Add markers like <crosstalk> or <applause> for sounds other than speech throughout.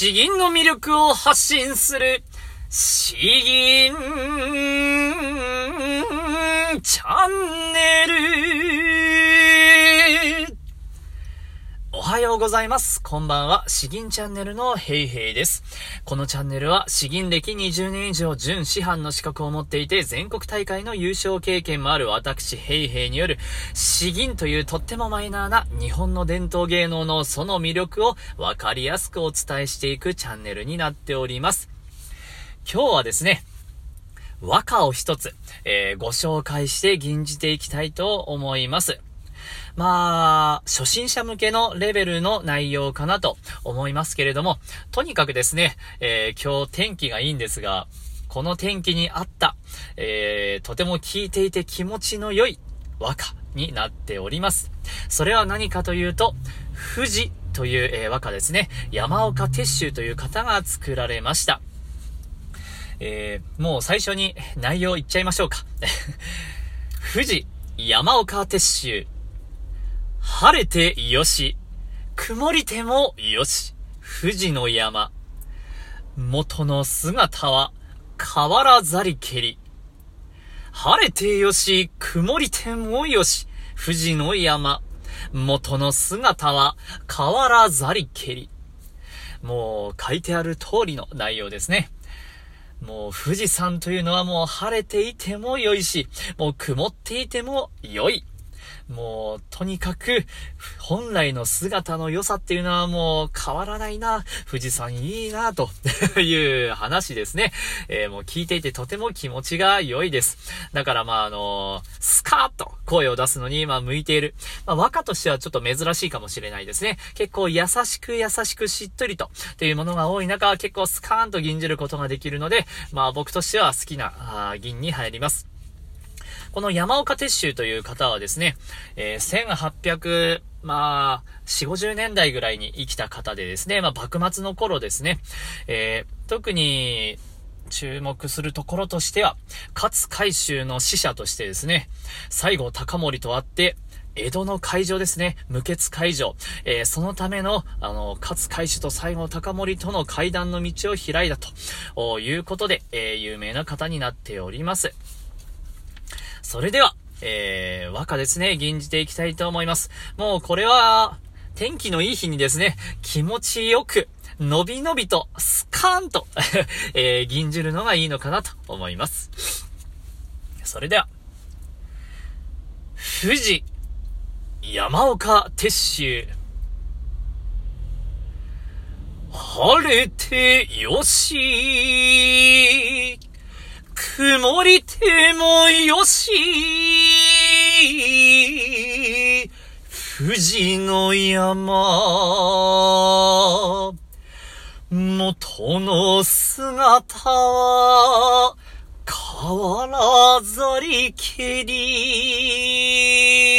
詩吟の魅力を発信する、詩吟チャンネル。ございます。こんばんは。詩吟チャンネルのヘイヘイです。このチャンネルは詩吟歴20年以上準師範の資格を持っていて全国大会の優勝経験もある私ヘイヘイによる詩吟というとってもマイナーな日本の伝統芸能のその魅力をわかりやすくお伝えしていくチャンネルになっております。今日はですね、和歌を一つ、えー、ご紹介して吟じていきたいと思います。まあ、初心者向けのレベルの内容かなと思いますけれども、とにかくですね、えー、今日天気がいいんですが、この天気に合った、えー、とても聴いていて気持ちの良い和歌になっております。それは何かというと、富士という、えー、和歌ですね。山岡鉄舟という方が作られました。えー、もう最初に内容言っちゃいましょうか。<laughs> 富士、山岡鉄舟。晴れてよし、曇りてもよし、富士の山。元の姿は変わらざりけり。晴れてよし、曇りてもよし、富士の山。元の姿は変わらざりけり。もう書いてある通りの内容ですね。もう富士山というのはもう晴れていても良いし、もう曇っていても良い。もう、とにかく、本来の姿の良さっていうのはもう変わらないな。富士山いいな、と <laughs> いう話ですね。えー、もう聞いていてとても気持ちが良いです。だからまああのー、スカーッと声を出すのにま向いている。まあ和歌としてはちょっと珍しいかもしれないですね。結構優しく優しくしっとりとっていうものが多い中、結構スカーンと吟じることができるので、まあ僕としては好きな銀に入ります。この山岡鉄舟という方はですね、えー、1800、まあ、4、50年代ぐらいに生きた方でですね、まあ、幕末の頃ですね、えー、特に、注目するところとしては、勝海舟の使者としてですね、西郷隆盛と会って、江戸の会場ですね。無血会場。えー、そのための、あの、勝海舟と西郷隆盛との会談の道を開いたということで、えー、有名な方になっております。それでは、えー、和歌ですね、吟じていきたいと思います。もうこれは、天気のいい日にですね、気持ちよく、のびのびと、スカーンと <laughs> えー、吟じるのがいいのかなと思います。それでは、富士、山岡鉄舟、晴れてよし、曇りてもよし、富士の山、元の姿は変わらざりけり、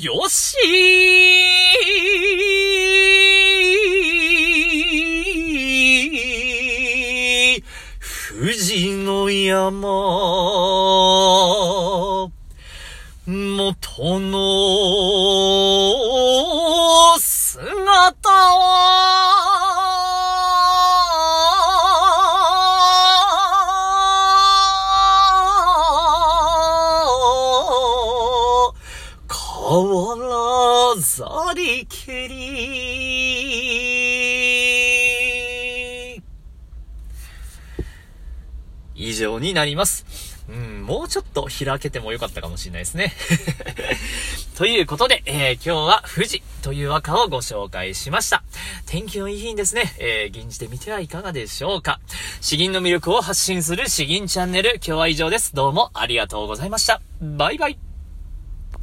よし。富士の山、元のざりけり。以上になります。うん、もうちょっと開けてもよかったかもしれないですね。<laughs> ということで、えー、今日は富士という和歌をご紹介しました。天気のいい日にですね、えー、吟じてみてはいかがでしょうか。詩吟の魅力を発信する詩吟チャンネル、今日は以上です。どうもありがとうございました。バイバイ。